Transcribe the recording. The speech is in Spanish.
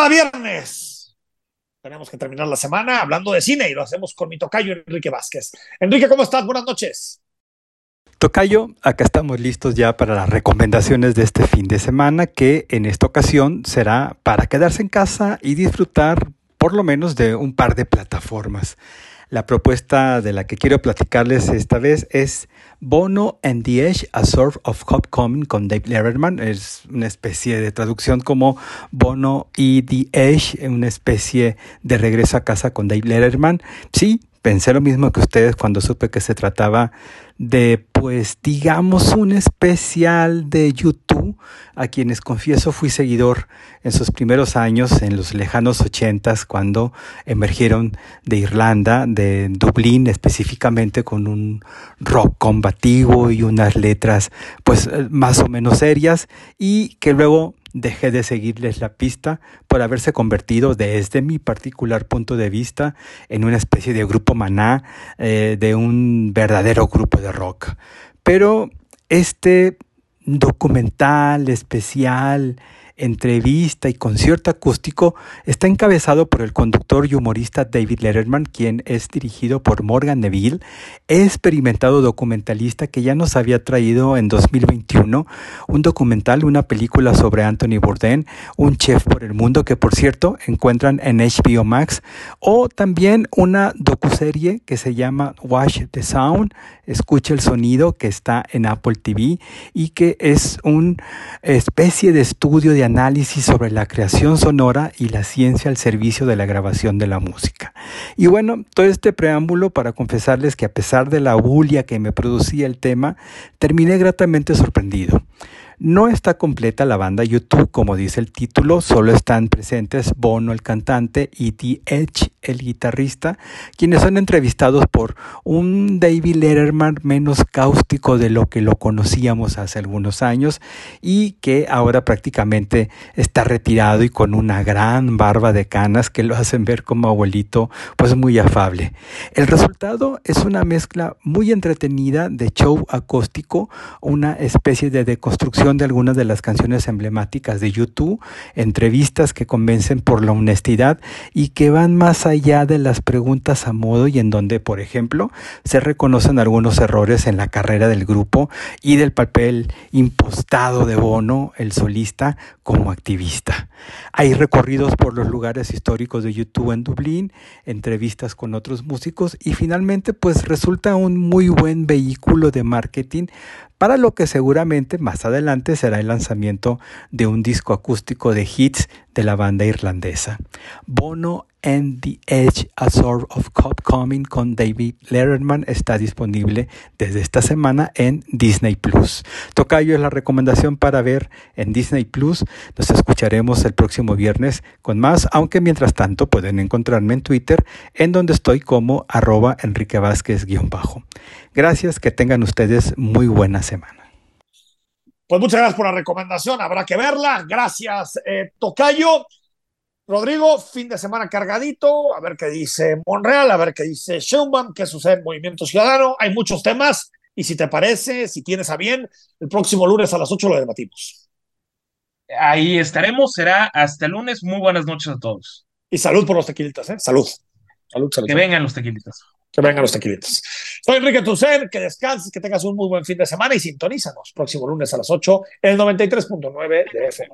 Cada viernes tenemos que terminar la semana hablando de cine y lo hacemos con mi tocayo Enrique Vázquez. Enrique, ¿cómo estás? Buenas noches. Tocayo, acá estamos listos ya para las recomendaciones de este fin de semana, que en esta ocasión será para quedarse en casa y disfrutar por lo menos de un par de plataformas. La propuesta de la que quiero platicarles esta vez es Bono and the Edge, A Sort of Homecoming con Dave Letterman. Es una especie de traducción como Bono y The Edge, una especie de regreso a casa con Dave Letterman. Sí, pensé lo mismo que ustedes cuando supe que se trataba de, pues, digamos, un especial de YouTube, a quienes confieso fui seguidor en sus primeros años, en los lejanos ochentas, cuando emergieron de Irlanda, de Dublín específicamente, con un rock combativo y unas letras, pues, más o menos serias, y que luego dejé de seguirles la pista por haberse convertido, desde mi particular punto de vista, en una especie de grupo maná, eh, de un verdadero grupo de rock. Pero este documental especial entrevista y concierto acústico está encabezado por el conductor y humorista David Letterman, quien es dirigido por Morgan Neville, experimentado documentalista que ya nos había traído en 2021 un documental, una película sobre Anthony Bourdain, un chef por el mundo que por cierto encuentran en HBO Max, o también una docuserie que se llama Watch the Sound, escucha el sonido que está en Apple TV y que es una especie de estudio de análisis sobre la creación sonora y la ciencia al servicio de la grabación de la música. Y bueno, todo este preámbulo para confesarles que a pesar de la bulia que me producía el tema, terminé gratamente sorprendido. No está completa la banda YouTube, como dice el título, solo están presentes Bono, el cantante, y The Edge, el guitarrista, quienes son entrevistados por un David Letterman menos cáustico de lo que lo conocíamos hace algunos años y que ahora prácticamente está retirado y con una gran barba de canas que lo hacen ver como abuelito, pues muy afable. El resultado es una mezcla muy entretenida de show acústico, una especie de deconstrucción de algunas de las canciones emblemáticas de YouTube, entrevistas que convencen por la honestidad y que van más allá de las preguntas a modo y en donde, por ejemplo, se reconocen algunos errores en la carrera del grupo y del papel impostado de Bono, el solista, como activista. Hay recorridos por los lugares históricos de YouTube en Dublín, entrevistas con otros músicos y finalmente pues resulta un muy buen vehículo de marketing para lo que seguramente más adelante será el lanzamiento de un disco acústico de hits de la banda irlandesa. Bono and the Edge, A Sort of Coming con David Letterman está disponible desde esta semana en Disney Plus. Tocayo es la recomendación para ver en Disney Plus. Nos escucharemos el próximo viernes con más, aunque mientras tanto pueden encontrarme en Twitter, en donde estoy como arroba Enrique Vázquez-bajo. Gracias, que tengan ustedes muy buena semana. Pues muchas gracias por la recomendación, habrá que verla. Gracias, eh, Tocayo. Rodrigo, fin de semana cargadito, a ver qué dice Monreal, a ver qué dice Schumann, qué sucede en Movimiento Ciudadano. Hay muchos temas y si te parece, si tienes a bien, el próximo lunes a las 8 lo debatimos. Ahí estaremos, será hasta el lunes. Muy buenas noches a todos. Y salud por los tequilitas, ¿eh? Salud. Salud, salud. Que vengan los tequilitas. Que vengan los tequilitas. Soy Enrique Tucen, que descanses, que tengas un muy buen fin de semana y sintonízanos próximo lunes a las 8 en el 93.9 de FM.